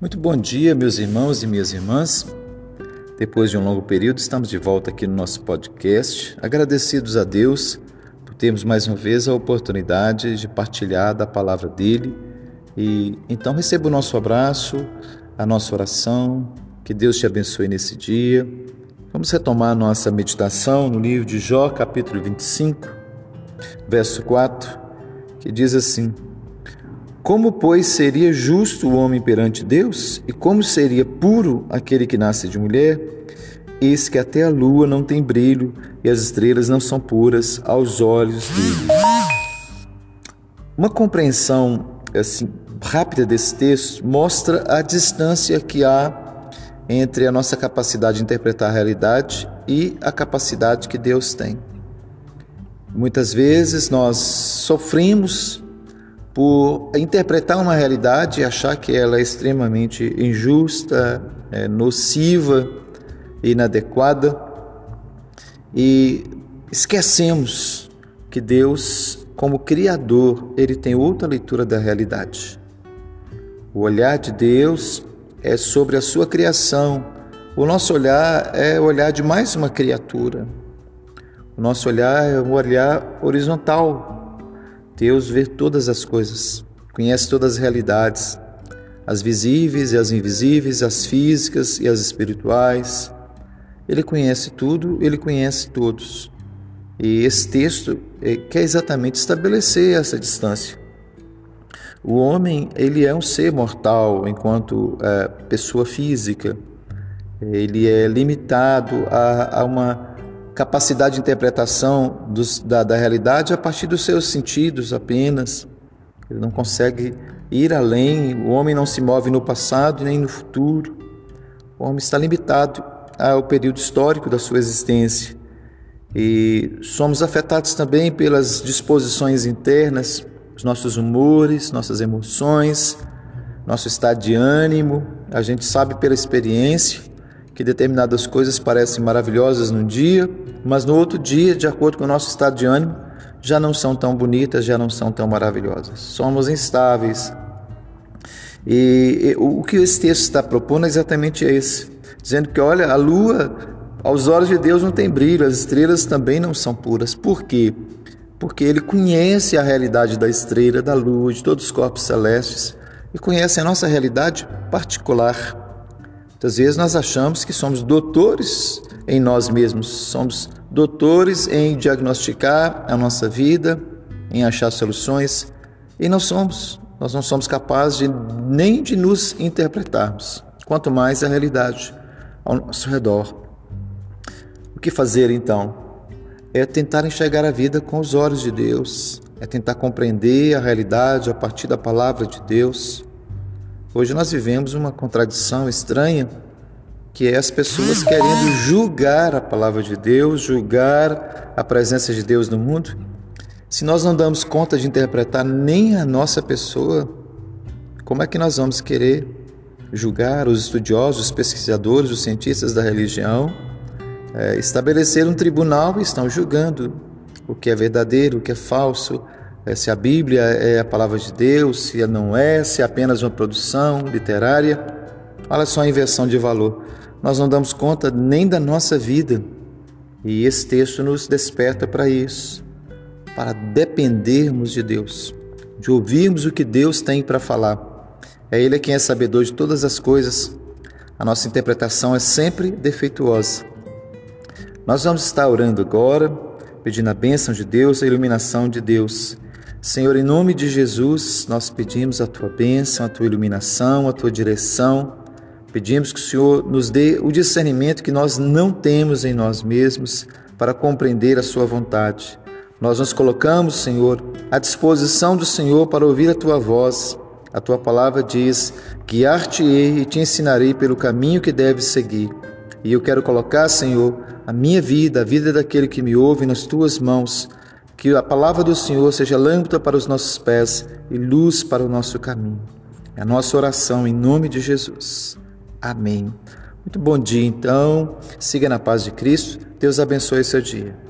Muito bom dia, meus irmãos e minhas irmãs. Depois de um longo período, estamos de volta aqui no nosso podcast, agradecidos a Deus por termos mais uma vez a oportunidade de partilhar da palavra dele. E então receba o nosso abraço, a nossa oração, que Deus te abençoe nesse dia. Vamos retomar nossa meditação no livro de Jó, capítulo 25, verso 4, que diz assim: como, pois, seria justo o homem perante Deus? E como seria puro aquele que nasce de mulher? Eis que até a lua não tem brilho e as estrelas não são puras aos olhos dele. Uma compreensão assim, rápida desse texto mostra a distância que há entre a nossa capacidade de interpretar a realidade e a capacidade que Deus tem. Muitas vezes nós sofremos por interpretar uma realidade e achar que ela é extremamente injusta, é, nociva, inadequada e esquecemos que Deus, como Criador, ele tem outra leitura da realidade. O olhar de Deus é sobre a sua criação. O nosso olhar é o olhar de mais uma criatura. O nosso olhar é um olhar horizontal, Deus vê todas as coisas, conhece todas as realidades, as visíveis e as invisíveis, as físicas e as espirituais. Ele conhece tudo, ele conhece todos. E esse texto eh, quer exatamente estabelecer essa distância. O homem ele é um ser mortal enquanto é, pessoa física. Ele é limitado a, a uma capacidade de interpretação dos, da, da realidade a partir dos seus sentidos apenas. Ele não consegue ir além, o homem não se move no passado nem no futuro. O homem está limitado ao período histórico da sua existência. E somos afetados também pelas disposições internas, os nossos humores, nossas emoções, nosso estado de ânimo. A gente sabe pela experiência que determinadas coisas parecem maravilhosas num dia, mas no outro dia, de acordo com o nosso estado de ânimo, já não são tão bonitas, já não são tão maravilhosas. Somos instáveis. E, e o que esse texto está propondo é exatamente esse, dizendo que, olha, a lua, aos olhos de Deus, não tem brilho, as estrelas também não são puras. Por quê? Porque ele conhece a realidade da estrela, da lua, de todos os corpos celestes e conhece a nossa realidade particular. Muitas vezes nós achamos que somos doutores em nós mesmos, somos doutores em diagnosticar a nossa vida, em achar soluções, e não somos. Nós não somos capazes de, nem de nos interpretarmos, quanto mais a realidade ao nosso redor. O que fazer então? É tentar enxergar a vida com os olhos de Deus, é tentar compreender a realidade a partir da palavra de Deus Hoje nós vivemos uma contradição estranha, que é as pessoas querendo julgar a palavra de Deus, julgar a presença de Deus no mundo. Se nós não damos conta de interpretar nem a nossa pessoa, como é que nós vamos querer julgar os estudiosos, os pesquisadores, os cientistas da religião, é, estabelecer um tribunal e estão julgando o que é verdadeiro, o que é falso, é, se a Bíblia é a palavra de Deus, se não é, se é apenas uma produção literária. Olha só a inversão de valor. Nós não damos conta nem da nossa vida. E esse texto nos desperta para isso, para dependermos de Deus, de ouvirmos o que Deus tem para falar. É Ele quem é sabedor de todas as coisas. A nossa interpretação é sempre defeituosa. Nós vamos estar orando agora, pedindo a bênção de Deus, a iluminação de Deus Senhor, em nome de Jesus, nós pedimos a tua bênção, a tua iluminação, a tua direção. Pedimos que o Senhor nos dê o discernimento que nós não temos em nós mesmos para compreender a sua vontade. Nós nos colocamos, Senhor, à disposição do Senhor para ouvir a tua voz. A tua palavra diz: Guiar-te-ei e te ensinarei pelo caminho que deves seguir. E eu quero colocar, Senhor, a minha vida, a vida daquele que me ouve nas tuas mãos que a palavra do Senhor seja lâmpada para os nossos pés e luz para o nosso caminho. É a nossa oração em nome de Jesus. Amém. Muito bom dia, então. Siga na paz de Cristo. Deus abençoe seu dia.